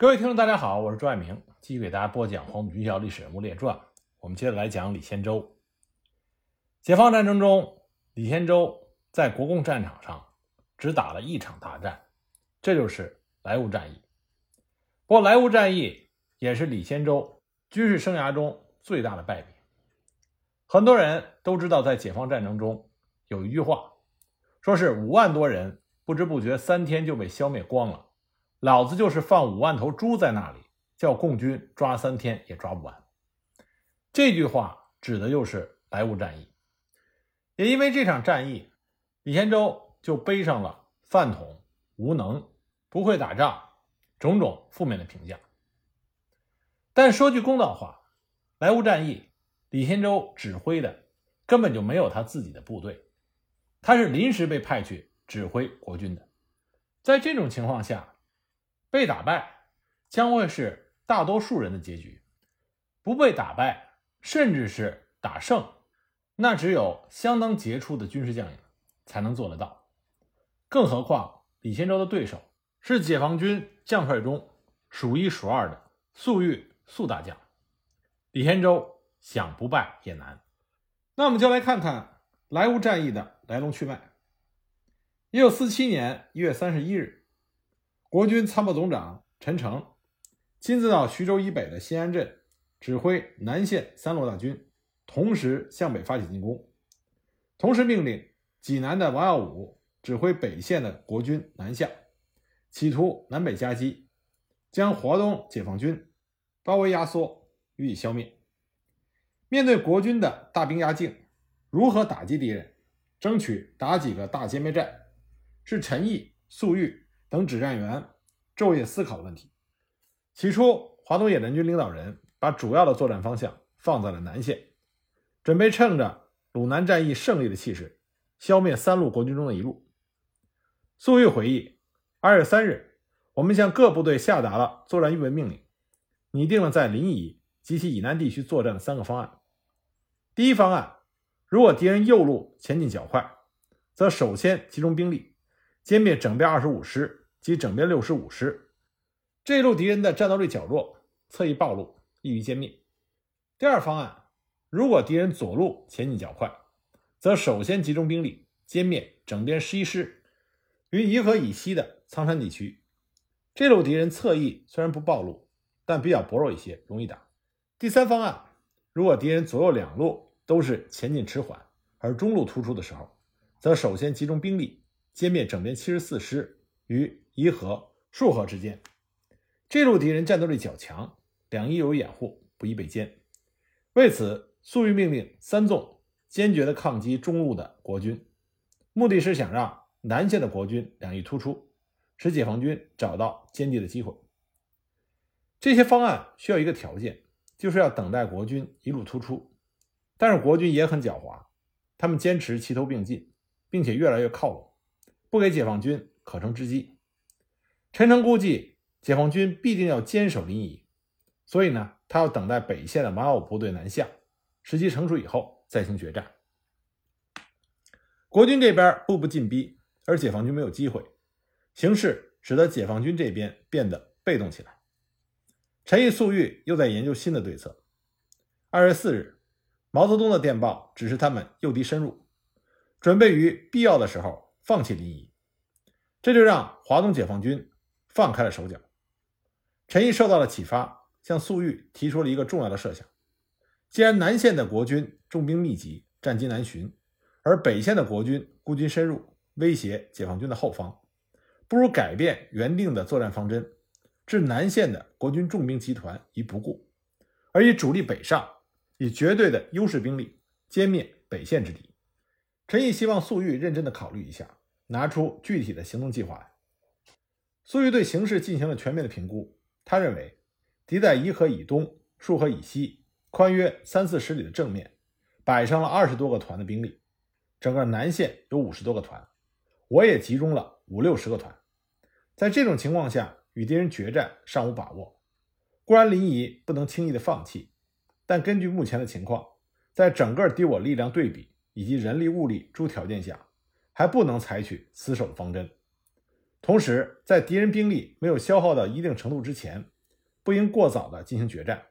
各位听众，大家好，我是朱爱明，继续给大家播讲《黄埔军校历史人物列传》。我们接着来讲李先洲。解放战争中，李先洲在国共战场上只打了一场大战，这就是莱芜战役。不过，莱芜战役也是李先洲军事生涯中最大的败笔。很多人都知道，在解放战争中有一句话，说是五万多人不知不觉三天就被消灭光了。老子就是放五万头猪在那里，叫共军抓三天也抓不完。这句话指的就是莱芜战役。也因为这场战役，李先洲就背上了饭桶、无能、不会打仗种种负面的评价。但说句公道话，莱芜战役，李先洲指挥的根本就没有他自己的部队，他是临时被派去指挥国军的。在这种情况下，被打败将会是大多数人的结局，不被打败，甚至是打胜，那只有相当杰出的军事将领才能做得到。更何况李先洲的对手是解放军将帅中数一数二的粟裕粟大将，李先洲想不败也难。那我们就来看看莱芜战役的来龙去脉。一九四七年一月三十一日。国军参谋总长陈诚亲自到徐州以北的新安镇，指挥南线三路大军，同时向北发起进攻。同时命令济南的王耀武指挥北线的国军南下，企图南北夹击，将华东解放军包围压缩，予以消灭。面对国军的大兵压境，如何打击敌人，争取打几个大歼灭战，是陈毅、粟裕。等指战员昼夜思考问题。起初，华东野战军领导人把主要的作战方向放在了南线，准备趁着鲁南战役胜利的气势，消灭三路国军中的一路。粟裕回忆：二月三日，我们向各部队下达了作战预备命令，拟定了在临沂及其以南地区作战的三个方案。第一方案，如果敌人右路前进较快，则首先集中兵力歼灭整编二十五师。及整编六十五师，这路敌人的战斗力较弱，侧翼暴露，易于歼灭。第二方案，如果敌人左路前进较快，则首先集中兵力歼灭整编十一师于沂河以西的苍山地区。这路敌人侧翼虽然不暴露，但比较薄弱一些，容易打。第三方案，如果敌人左右两路都是前进迟缓，而中路突出的时候，则首先集中兵力歼灭整编七十四师于。沂河、束河之间，这路敌人战斗力较强，两翼有掩护，不易被歼。为此，粟裕命令三纵坚决地抗击中路的国军，目的是想让南线的国军两翼突出，使解放军找到歼敌的机会。这些方案需要一个条件，就是要等待国军一路突出。但是国军也很狡猾，他们坚持齐头并进，并且越来越靠拢，不给解放军可乘之机。陈诚估计解放军必定要坚守临沂，所以呢，他要等待北线的王耀武部队南下，时机成熟以后再行决战。国军这边步步进逼，而解放军没有机会，形势使得解放军这边变得被动起来。陈毅、粟裕又在研究新的对策。二月四日，毛泽东的电报指示他们诱敌深入，准备于必要的时候放弃临沂，这就让华东解放军。放开了手脚，陈毅受到了启发，向粟裕提出了一个重要的设想：既然南线的国军重兵密集，战机难寻，而北线的国军孤军深入，威胁解放军的后方，不如改变原定的作战方针，置南线的国军重兵集团于不顾，而以主力北上，以绝对的优势兵力歼灭北线之敌。陈毅希望粟裕认真的考虑一下，拿出具体的行动计划来。粟裕对形势进行了全面的评估，他认为敌在沂河以东、束河以西，宽约三四十里的正面，摆上了二十多个团的兵力，整个南线有五十多个团，我也集中了五六十个团，在这种情况下与敌人决战尚无把握。固然临沂不能轻易的放弃，但根据目前的情况，在整个敌我力量对比以及人力物力诸条件下，还不能采取死守的方针。同时，在敌人兵力没有消耗到一定程度之前，不应过早的进行决战。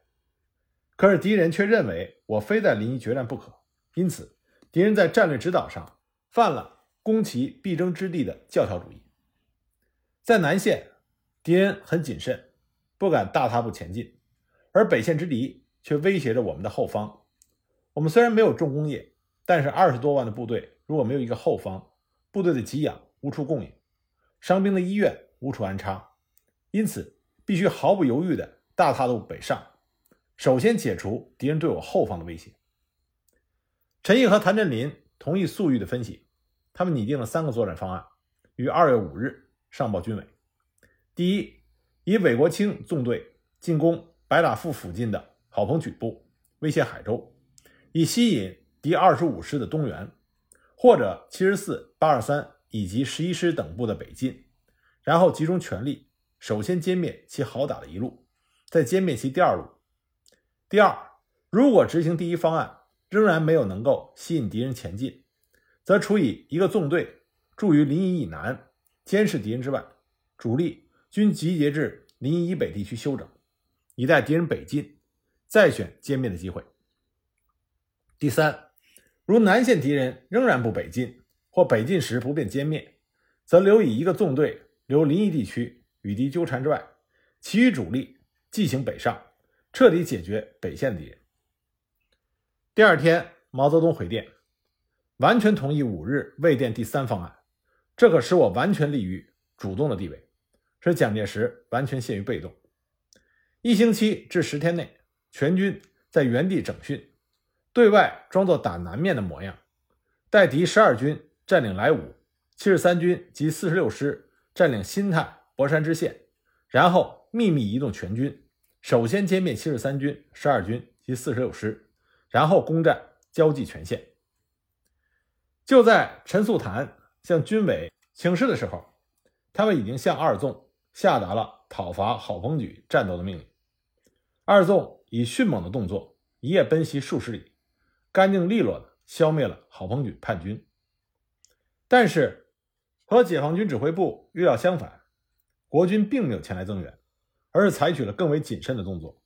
可是敌人却认为我非在临沂决战不可，因此敌人在战略指导上犯了攻其必争之地的教条主义。在南线，敌人很谨慎，不敢大踏步前进，而北线之敌却威胁着我们的后方。我们虽然没有重工业，但是二十多万的部队如果没有一个后方，部队的给养无处供应。伤兵的医院无处安插，因此必须毫不犹豫地大踏步北上，首先解除敌人对我后方的威胁。陈毅和谭震林同意粟裕的分析，他们拟定了三个作战方案，于二月五日上报军委。第一，以韦国清纵队进攻白塔腹附近的郝鹏举部，威胁海州，以吸引敌二十五师的东援，或者七十四、八二三。以及十一师等部的北进，然后集中全力，首先歼灭其好打的一路，再歼灭其第二路。第二，如果执行第一方案仍然没有能够吸引敌人前进，则除以一个纵队驻于临沂以南监视敌人之外，主力均集结至临沂以北地区休整，以待敌人北进，再选歼灭的机会。第三，如南线敌人仍然不北进。或北进时不便歼灭，则留以一个纵队留临沂地区与敌纠缠之外，其余主力即行北上，彻底解决北线敌人。第二天，毛泽东回电，完全同意五日卫电第三方案，这可使我完全立于主动的地位，使蒋介石完全陷于被动。一星期至十天内，全军在原地整训，对外装作打南面的模样，待敌十二军。占领莱芜，七十三军及四十六师占领新泰、博山支线，然后秘密移动全军，首先歼灭七十三军、十二军及四十六师，然后攻占交际全线。就在陈素谭向军委请示的时候，他们已经向二纵下达了讨伐郝鹏举战斗的命令。二纵以迅猛的动作，一夜奔袭数十里，干净利落的消灭了郝鹏举叛军。但是，和解放军指挥部预料相反，国军并没有前来增援，而是采取了更为谨慎的动作，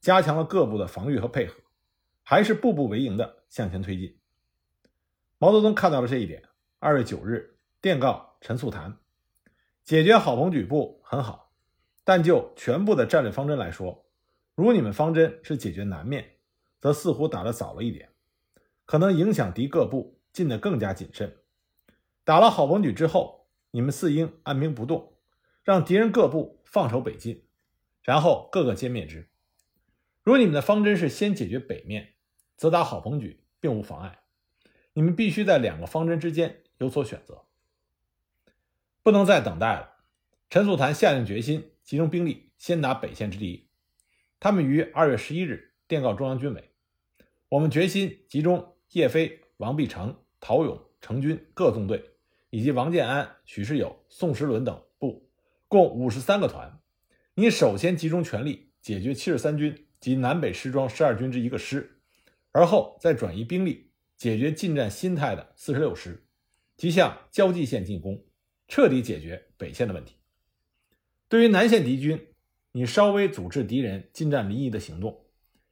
加强了各部的防御和配合，还是步步为营的向前推进。毛泽东看到了这一点，二月九日电告陈素谭：解决郝鹏举部很好，但就全部的战略方针来说，如你们方针是解决南面，则似乎打得早了一点，可能影响敌各部进得更加谨慎。打了郝鹏举之后，你们四应按兵不动，让敌人各部放手北进，然后各个歼灭之。如你们的方针是先解决北面，则打郝鹏举并无妨碍。你们必须在两个方针之间有所选择，不能再等待了。陈素谈下定决心，集中兵力先打北线之敌。他们于二月十一日电告中央军委：我们决心集中叶飞、王必成、陶勇、程军各纵队。以及王建安、许世友、宋时轮等部，共五十三个团。你首先集中全力解决七十三军及南北师庄十二军之一个师，而后再转移兵力解决进占新泰的四十六师，即向交际线进攻，彻底解决北线的问题。对于南线敌军，你稍微阻滞敌人进占临沂的行动，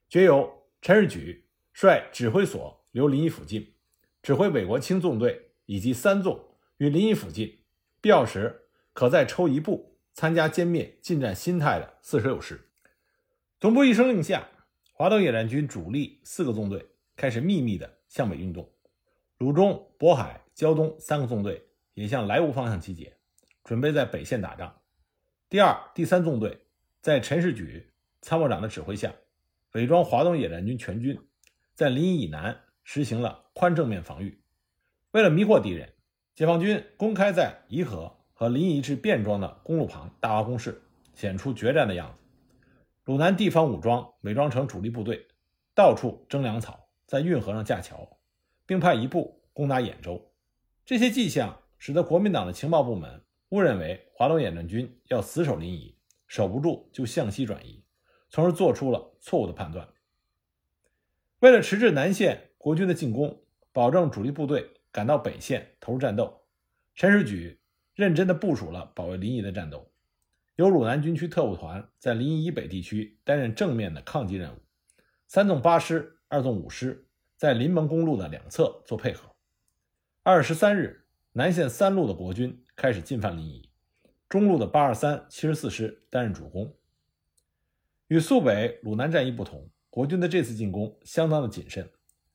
决由陈士举率指挥所留临沂附近，指挥韦国清纵队以及三纵。与临沂附近，必要时可再抽一部参加歼灭进占新泰的四十六师。总部一声令下，华东野战军主力四个纵队开始秘密的向北运动。鲁中、渤海、胶东三个纵队也向莱芜方向集结，准备在北线打仗。第二、第三纵队在陈士举参谋长的指挥下，伪装华东野战军全军，在临沂以南实行了宽正面防御。为了迷惑敌人。解放军公开在沂河和临沂至卞庄的公路旁大挖工事，显出决战的样子。鲁南地方武装伪装成主力部队，到处征粮草，在运河上架桥，并派一部攻打兖州。这些迹象使得国民党的情报部门误认为华东野战军要死守临沂，守不住就向西转移，从而做出了错误的判断。为了迟滞南线国军的进攻，保证主力部队。赶到北线投入战斗，陈士举认真地部署了保卫临沂的战斗。由鲁南军区特务团在临沂以北地区担任正面的抗击任务，三纵八师、二纵五师在临汾公路的两侧做配合。二月十三日，南线三路的国军开始进犯临沂，中路的八二三、七十四师担任主攻。与肃北、鲁南战役不同，国军的这次进攻相当的谨慎，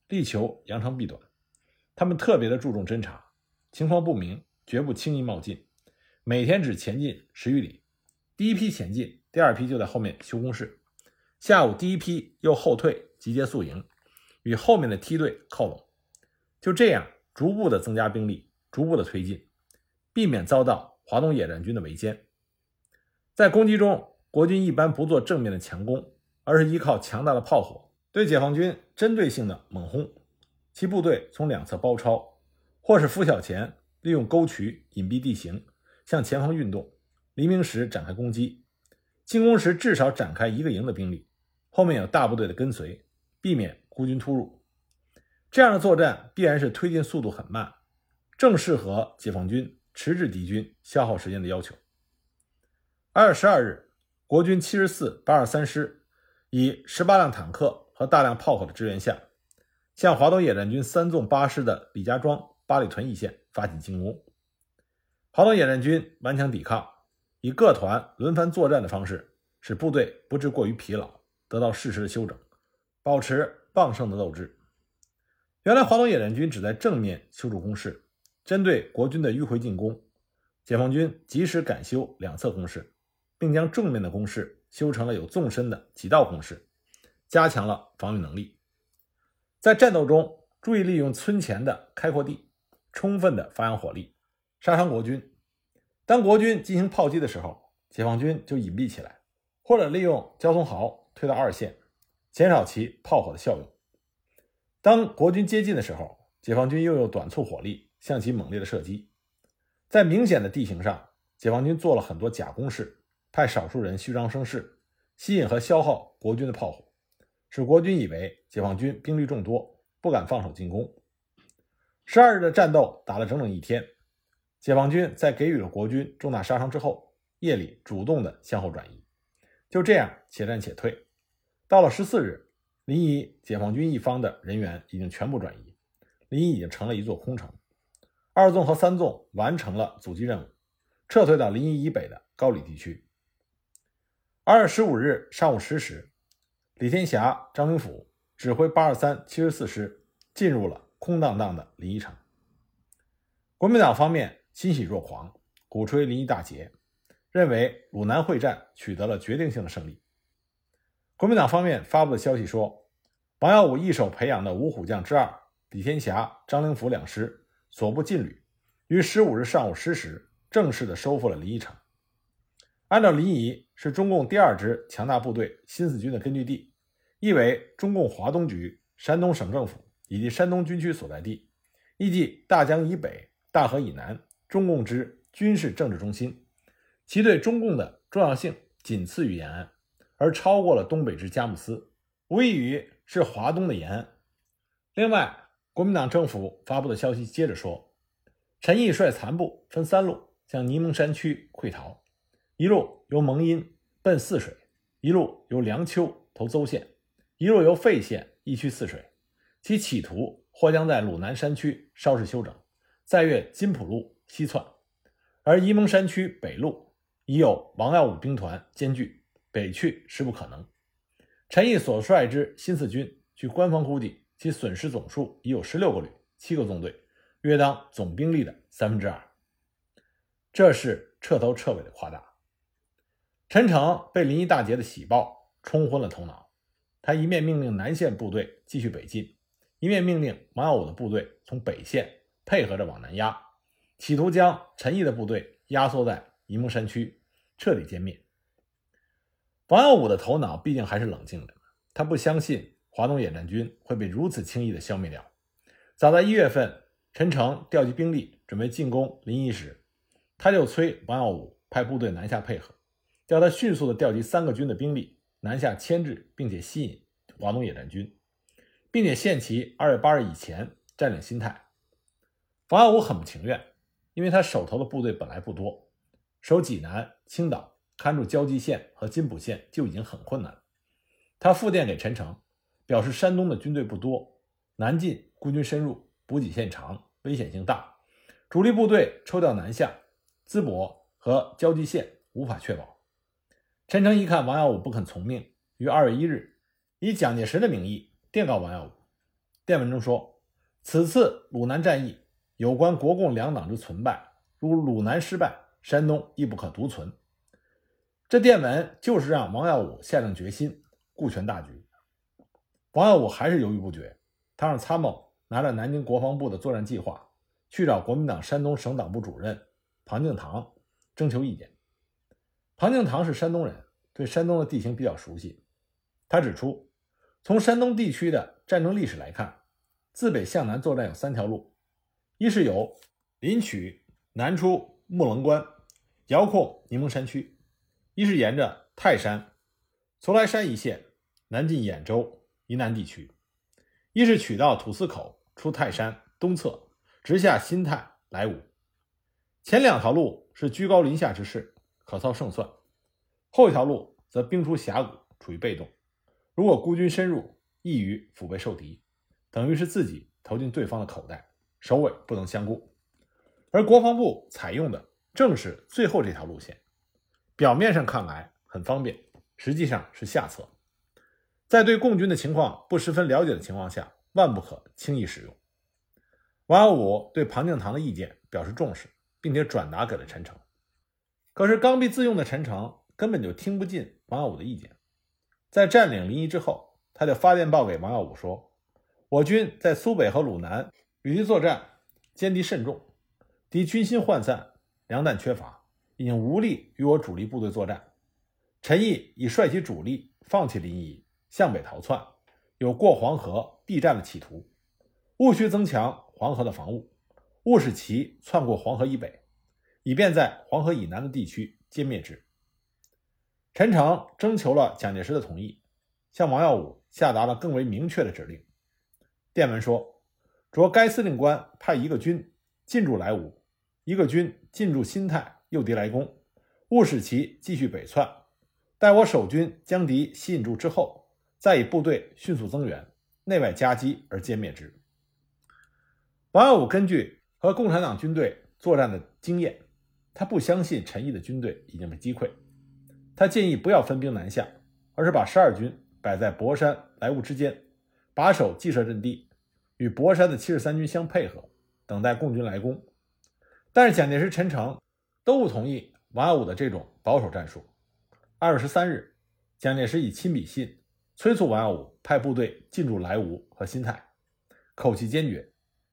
力求扬长避短。他们特别的注重侦察，情况不明绝不轻易冒进，每天只前进十余里。第一批前进，第二批就在后面修工事。下午，第一批又后退，集结宿营，与后面的梯队靠拢。就这样，逐步的增加兵力，逐步的推进，避免遭到华东野战军的围歼。在攻击中，国军一般不做正面的强攻，而是依靠强大的炮火对解放军针对性的猛轰。其部队从两侧包抄，或是拂晓前利用沟渠隐蔽地形向前方运动。黎明时展开攻击，进攻时至少展开一个营的兵力，后面有大部队的跟随，避免孤军突入。这样的作战必然是推进速度很慢，正适合解放军迟滞敌军消耗时间的要求。二月十二日，国军七十四、八二三师以十八辆坦克和大量炮火的支援下，向华东野战军三纵八师的李家庄、八里屯一线发起进攻。华东野战军顽强抵抗。以各团轮番作战的方式，使部队不致过于疲劳，得到适时的休整，保持旺盛的斗志。原来华东野战军只在正面修筑工事，针对国军的迂回进攻，解放军及时改修两侧工事，并将正面的工事修成了有纵深的几道工事，加强了防御能力。在战斗中，注意利用村前的开阔地，充分的发扬火力，杀伤国军。当国军进行炮击的时候，解放军就隐蔽起来，或者利用交通壕推到二线，减少其炮火的效用。当国军接近的时候，解放军又用短促火力向其猛烈的射击。在明显的地形上，解放军做了很多假攻势，派少数人虚张声势，吸引和消耗国军的炮火，使国军以为解放军兵力众多，不敢放手进攻。十二日的战斗打了整整一天。解放军在给予了国军重大杀伤之后，夜里主动的向后转移，就这样且战且退。到了十四日，临沂解放军一方的人员已经全部转移，临沂已经成了一座空城。二纵和三纵完成了阻击任务，撤退到临沂以北的高里地区。二月十五日上午十时，李天霞、张灵甫指挥八二三、七十四师进入了空荡荡的临沂城。国民党方面。欣喜若狂，鼓吹临沂大捷，认为鲁南会战取得了决定性的胜利。国民党方面发布的消息说，王耀武一手培养的五虎将之二李天霞、张灵甫两师所部劲旅，于十五日上午十时正式的收复了临沂城。按照临沂是中共第二支强大部队新四军的根据地，亦为中共华东局、山东省政府以及山东军区所在地，亦即大江以北、大河以南。中共之军事政治中心，其对中共的重要性仅次于延安，而超过了东北之佳木斯，无异于是华东的延安。另外，国民党政府发布的消息接着说，陈毅率残部分三路向沂蒙山区溃逃，一路由蒙阴奔泗水，一路由梁丘投邹县，一路由费县一区泗水，其企图或将在鲁南山区稍事休整，再越金浦路。西窜，而沂蒙山区北路已有王耀武兵团兼据，北去实不可能。陈毅所率之新四军，据官方估计，其损失总数已有十六个旅、七个纵队，约当总兵力的三分之二。这是彻头彻尾的夸大。陈诚被临沂大捷的喜报冲昏了头脑，他一面命令南线部队继续北进，一面命令王耀武的部队从北线配合着往南压。企图将陈毅的部队压缩在沂蒙山区，彻底歼灭。王耀武的头脑毕竟还是冷静的，他不相信华东野战军会被如此轻易的消灭掉。早在一月份，陈诚调集兵力准备进攻临沂时，他就催王耀武派部队南下配合，叫他迅速的调集三个军的兵力南下牵制，并且吸引华东野战军，并且限其二月八日以前占领新泰。王耀武很不情愿。因为他手头的部队本来不多，守济南、青岛、看住交际线和津浦线就已经很困难。他复电给陈诚，表示山东的军队不多，南进孤军深入，补给线长，危险性大，主力部队抽调南下，淄博和交际线无法确保。陈诚一看王耀武不肯从命，于二月一日以蒋介石的名义电告王耀武。电文中说：“此次鲁南战役有关国共两党之存败，如鲁南失败，山东亦不可独存。”这电文就是让王耀武下定决心顾全大局。王耀武还是犹豫不决，他让参谋拿着南京国防部的作战计划去找国民党山东省党部主任庞敬堂征求意见。庞敬堂是山东人，对山东的地形比较熟悉。他指出，从山东地区的战争历史来看，自北向南作战有三条路：一是由临取南出木棱关，遥控柠檬山区；一是沿着泰山、徂来山一线南进兖州沂南地区；一是取道土司口出泰山东侧，直下新泰、莱芜。前两条路是居高临下之势。可操胜算，后一条路则兵出峡谷，处于被动。如果孤军深入，易于腹背受敌，等于是自己投进对方的口袋，首尾不能相顾。而国防部采用的正是最后这条路线，表面上看来很方便，实际上是下策。在对共军的情况不十分了解的情况下，万不可轻易使用。王耀武对庞敬堂的意见表示重视，并且转达给了陈诚。可是刚愎自用的陈诚根本就听不进王耀武的意见，在占领临沂之后，他就发电报给王耀武说：“我军在苏北和鲁南与敌作战，歼敌甚重，敌军心涣散，粮弹缺乏，已经无力与我主力部队作战。陈毅已率其主力放弃临沂，向北逃窜，有过黄河避战的企图，务需增强黄河的防务，务使其窜过黄河以北。”以便在黄河以南的地区歼灭之。陈诚征求了蒋介石的同意，向王耀武下达了更为明确的指令。电文说：“着该司令官派一个军进驻莱芜，一个军进驻新泰，诱敌来攻，务使其继续北窜。待我守军将敌吸引住之后，再以部队迅速增援，内外夹击而歼灭之。”王耀武根据和共产党军队作战的经验。他不相信陈毅的军队已经被击溃，他建议不要分兵南下，而是把十二军摆在博山、莱芜之间，把守既设阵地，与博山的七十三军相配合，等待共军来攻。但是蒋介石、陈诚都不同意王耀武的这种保守战术。二月十三日，蒋介石以亲笔信催促王耀武派部队进驻莱芜和新泰，口气坚决，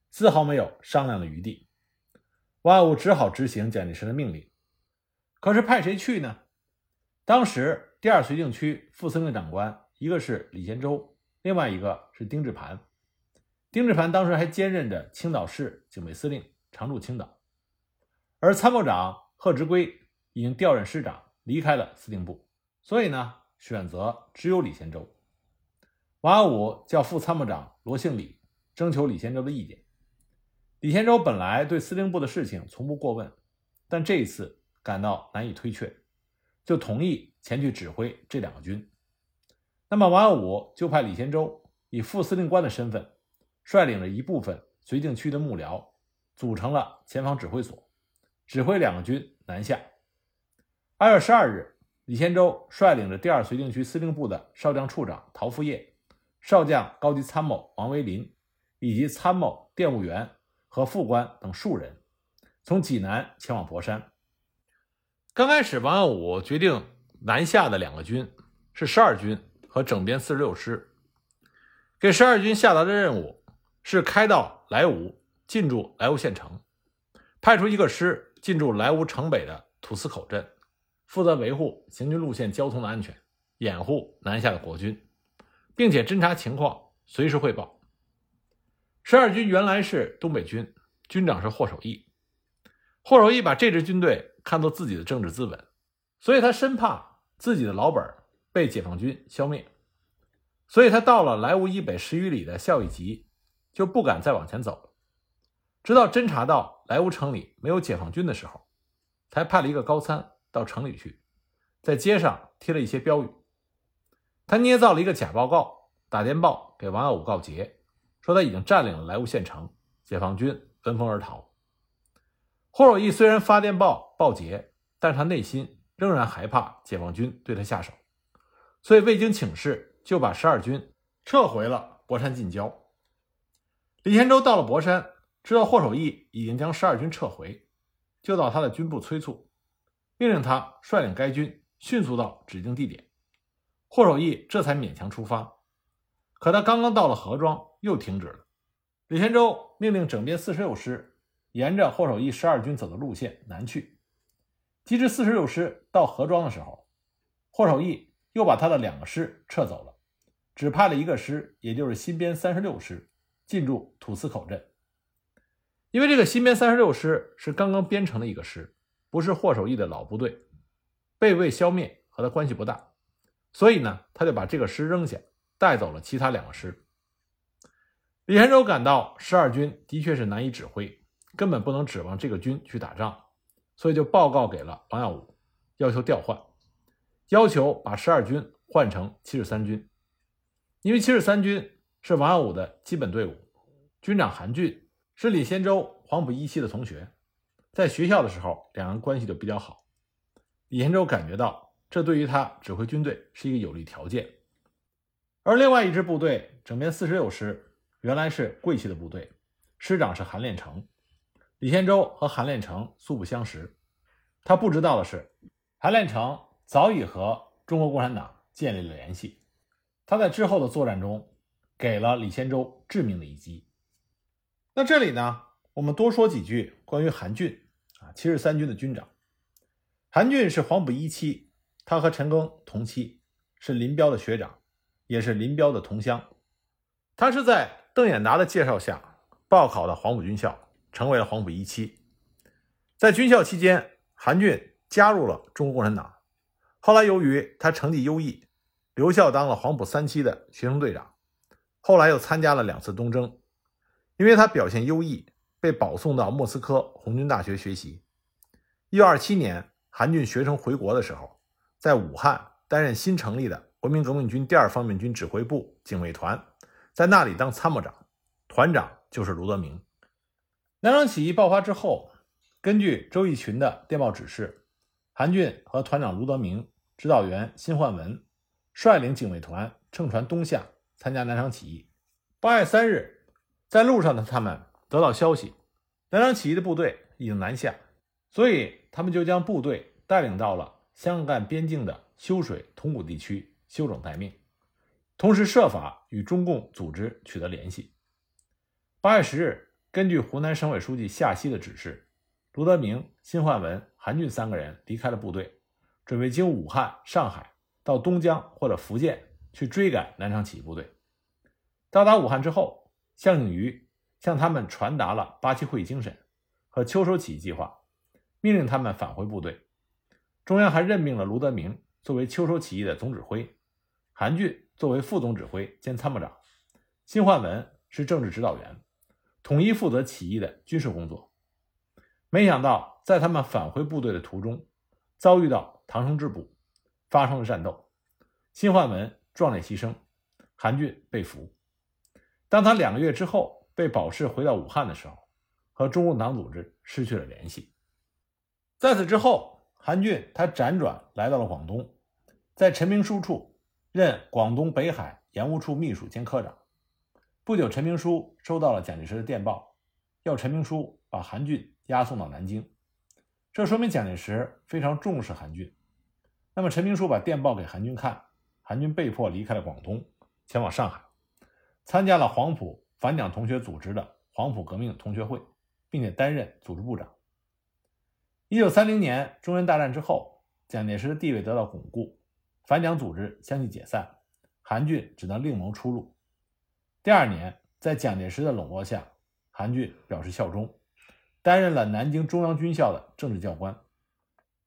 丝毫没有商量的余地。王耀武只好执行蒋介石的命令，可是派谁去呢？当时第二绥靖区副司令长官一个是李先洲，另外一个是丁志磐。丁志磐当时还兼任着青岛市警备司令，常驻青岛。而参谋长贺直圭已经调任师长，离开了司令部，所以呢，选择只有李先洲。王耀武叫副参谋长罗庆礼征求李先洲的意见。李先洲本来对司令部的事情从不过问，但这一次感到难以推却，就同意前去指挥这两个军。那么王耀武就派李先洲以副司令官的身份，率领了一部分绥靖区的幕僚，组成了前方指挥所，指挥两个军南下。二月十二日，李先洲率领着第二绥靖区司令部的少将处长陶复业、少将高级参谋王维林以及参谋电务员。和副官等数人从济南前往博山。刚开始，王耀武决定南下的两个军是十二军和整编四十六师，给十二军下达的任务是开到莱芜，进驻莱芜县城，派出一个师进驻莱芜城北的土司口镇，负责维护行军路线交通的安全，掩护南下的国军，并且侦察情况，随时汇报。十二军原来是东北军，军长是霍守义。霍守义把这支军队看作自己的政治资本，所以他生怕自己的老本被解放军消灭，所以他到了莱芜以北十余里的孝义集，就不敢再往前走了。直到侦察到莱芜城里没有解放军的时候，才派了一个高参到城里去，在街上贴了一些标语。他捏造了一个假报告，打电报给王耀武告捷，说他已经占领了莱芜县城，解放军闻风而逃。霍守义虽然发电报报捷，但他内心仍然害怕解放军对他下手，所以未经请示就把十二军撤回了博山近郊。李天洲到了博山。知道霍守义已经将十二军撤回，就到他的军部催促，命令他率领该军迅速到指定地点。霍守义这才勉强出发。可他刚刚到了河庄，又停止了。李贤洲命令整编四十六师沿着霍守义十二军走的路线南去。及至四十六师到河庄的时候，霍守义又把他的两个师撤走了，只派了一个师，也就是新编三十六师，进驻土司口镇。因为这个新编三十六师是刚刚编成的一个师，不是霍守义的老部队，被魏消灭和他关系不大，所以呢，他就把这个师扔下，带走了其他两个师。李贤洲感到十二军的确是难以指挥，根本不能指望这个军去打仗，所以就报告给了王耀武，要求调换，要求把十二军换成七十三军，因为七十三军是王耀武的基本队伍，军长韩俊。是李先洲黄埔一期的同学，在学校的时候，两人关系就比较好。李先洲感觉到，这对于他指挥军队是一个有利条件。而另外一支部队整编四十六师，原来是桂系的部队，师长是韩练成。李先洲和韩练成素不相识，他不知道的是，韩练成早已和中国共产党建立了联系。他在之后的作战中，给了李先洲致命的一击。那这里呢，我们多说几句关于韩俊啊，七十三军的军长。韩俊是黄埔一期，他和陈赓同期，是林彪的学长，也是林彪的同乡。他是在邓演达的介绍下报考的黄埔军校，成为了黄埔一期。在军校期间，韩俊加入了中国共产党。后来由于他成绩优异，留校当了黄埔三期的学生队长。后来又参加了两次东征。因为他表现优异，被保送到莫斯科红军大学学习。一九二七年，韩俊学成回国的时候，在武汉担任新成立的国民革命军第二方面军指挥部警卫团，在那里当参谋长，团长就是卢德铭。南昌起义爆发之后，根据周逸群的电报指示，韩俊和团长卢德铭、指导员辛焕文率领警卫团乘船东下参加南昌起义。八月三日。在路上的他们得到消息，南昌起义的部队已经南下，所以他们就将部队带领到了湘赣边境的修水铜鼓地区休整待命，同时设法与中共组织取得联系。八月十日，根据湖南省委书记夏曦的指示，卢德铭、辛焕文、韩俊三个人离开了部队，准备经武汉、上海到东江或者福建去追赶南昌起义部队。到达武汉之后。项应余向他们传达了八七会议精神和秋收起义计划，命令他们返回部队。中央还任命了卢德铭作为秋收起义的总指挥，韩俊作为副总指挥兼参谋长，辛焕文是政治指导员，统一负责起义的军事工作。没想到，在他们返回部队的途中，遭遇到唐生智部，发生了战斗，辛焕文壮烈牺牲，韩俊被俘。当他两个月之后被保释回到武汉的时候，和中共党组织失去了联系。在此之后，韩俊他辗转来到了广东，在陈明书处任广东北海盐务处秘书兼科长。不久，陈明书收到了蒋介石的电报，要陈明书把韩俊押送到南京。这说明蒋介石非常重视韩俊。那么，陈明书把电报给韩俊看，韩俊被迫离开了广东，前往上海。参加了黄埔反蒋同学组织的黄埔革命同学会，并且担任组织部长。一九三零年中原大战之后，蒋介石的地位得到巩固，反蒋组织相继解散，韩俊只能另谋出路。第二年，在蒋介石的笼络下，韩俊表示效忠，担任了南京中央军校的政治教官。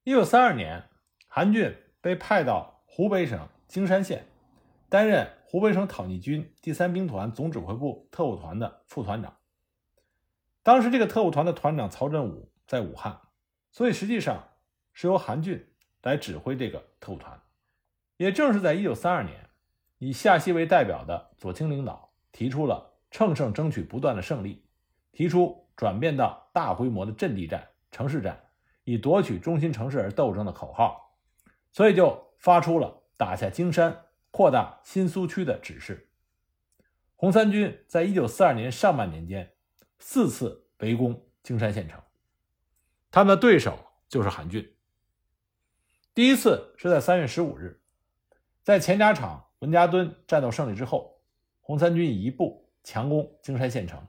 一九三二年，韩俊被派到湖北省京山县，担任。湖北省讨逆军第三兵团总指挥部特务团的副团长。当时这个特务团的团长曹振武在武汉，所以实际上是由韩俊来指挥这个特务团。也正是在1932年，以夏曦为代表的左倾领导提出了乘胜争取不断的胜利，提出转变到大规模的阵地战、城市战，以夺取中心城市而斗争的口号，所以就发出了打下京山、扩大新苏区的指示。红三军在1942年上半年间四次围攻京山县城，他们的对手就是韩俊。第一次是在3月15日，在前扎场文家墩战斗胜利之后，红三军以一部强攻京山县城，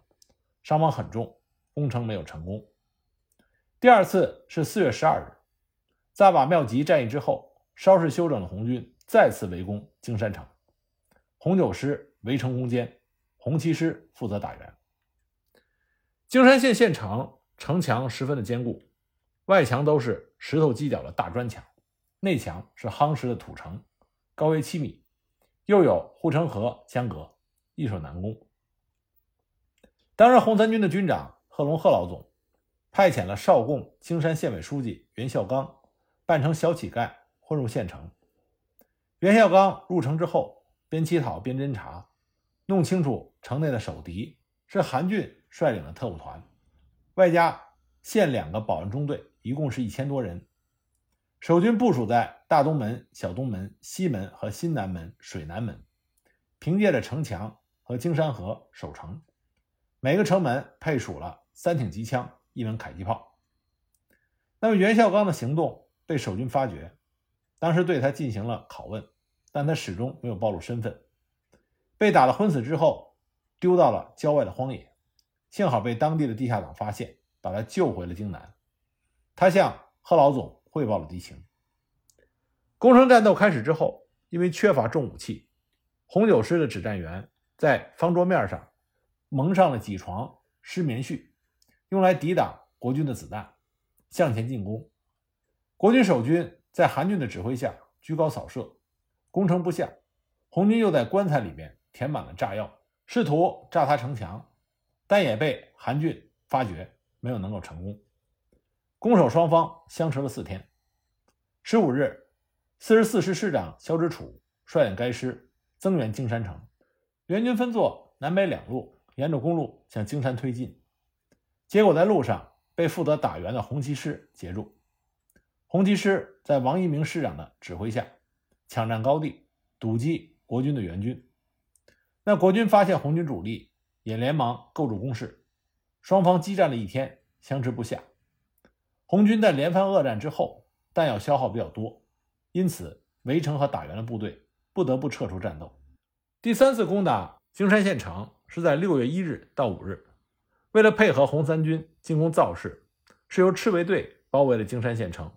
伤亡很重，攻城没有成功。第二次是4月12日，在瓦庙集战役之后，稍事休整的红军再次围攻京山城，红九师围城攻坚，红七师负责打援。京山县县城城墙十分的坚固，外墙都是石头基脚的大砖墙。内墙是夯实的土城，高为七米，又有护城河相隔，易守难攻。当时红三军的军长贺龙贺老总派遣了少共青山县委书记袁孝刚扮成小乞丐混入县城。袁孝刚入城之后，边乞讨边侦查，弄清楚城内的守敌是韩俊率领的特务团，外加县两个保安中队，一共是一千多人。守军部署在大东门、小东门、西门和新南门、水南门，凭借着城墙和京山河守城。每个城门配属了三挺机枪、一门迫击炮。那么袁孝刚的行动被守军发觉，当时对他进行了拷问，但他始终没有暴露身份。被打了昏死之后，丢到了郊外的荒野，幸好被当地的地下党发现，把他救回了京南。他向贺老总。汇报了敌情。攻城战斗开始之后，因为缺乏重武器，红九师的指战员在方桌面上蒙上了几床湿棉絮，用来抵挡国军的子弹，向前进攻。国军守军在韩俊的指挥下居高扫射，攻城不下。红军又在棺材里面填满了炸药，试图炸塌城墙，但也被韩俊发觉，没有能够成功。攻守双方相持了四天。十五日，四十四师师长肖之楚率领该师增援京山城，援军分作南北两路，沿着公路向京山推进。结果在路上被负责打援的红七师截住。红七师在王一鸣师长的指挥下，抢占高地，堵击国军的援军。那国军发现红军主力，也连忙构筑工事。双方激战了一天，相持不下。红军在连番恶战之后，弹药消耗比较多，因此围城和打援的部队不得不撤出战斗。第三次攻打京山县城是在六月一日到五日，为了配合红三军进攻造势，是由赤卫队包围了京山县城，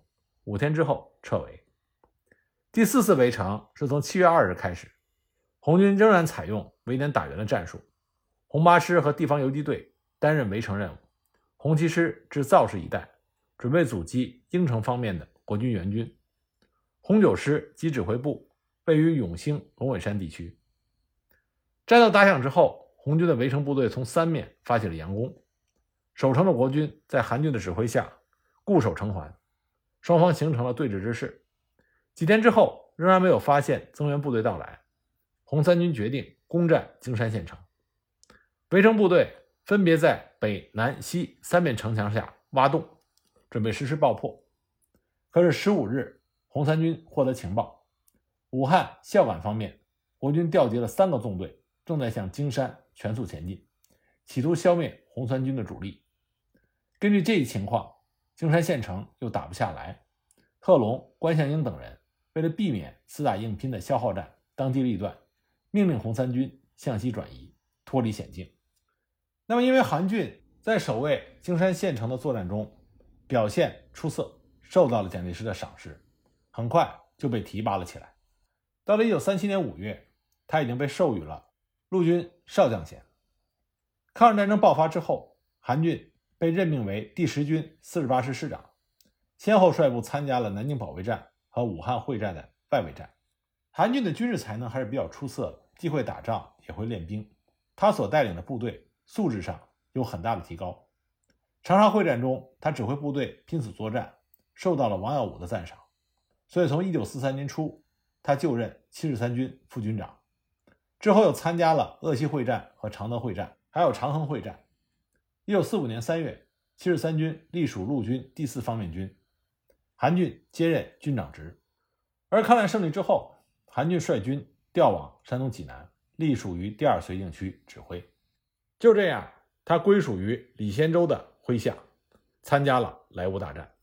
五天之后撤围。第四次围城是从七月二日开始，红军仍然采用围点打援的战术，红八师和地方游击队担任围城任务，红七师至造势一带。准备阻击应城方面的国军援军，红九师及指挥部位于永兴龙尾山地区。战斗打响之后，红军的围城部队从三面发起了佯攻，守城的国军在韩军的指挥下固守城环，双方形成了对峙之势。几天之后，仍然没有发现增援部队到来，红三军决定攻占京山县城。围城部队分别在北、南、西三面城墙下挖洞。准备实施爆破，可是十五日，红三军获得情报，武汉孝感方面，国军调集了三个纵队，正在向京山全速前进，企图消灭红三军的主力。根据这一情况，京山县城又打不下来。贺龙、关向英等人为了避免死打硬拼的消耗战当机立断，命令红三军向西转移，脱离险境。那么，因为韩俊在守卫京山县城的作战中，表现出色，受到了蒋介石的赏识，很快就被提拔了起来。到了一九三七年五月，他已经被授予了陆军少将衔。抗日战争爆发之后，韩俊被任命为第十军四十八师师长，先后率部参加了南京保卫战和武汉会战的外围战。韩俊的军事才能还是比较出色的，既会打仗，也会练兵。他所带领的部队素质上有很大的提高。长沙会战中，他指挥部队拼死作战，受到了王耀武的赞赏，所以从1943年初，他就任七十三军副军长。之后又参加了鄂西会战和常德会战，还有长衡会战。1945年3月，七十三军隶属陆军第四方面军，韩俊接任军长职。而抗战胜利之后，韩俊率军调往山东济南，隶属于第二绥靖区指挥。就这样，他归属于李先洲的麾下，参加了莱芜大战。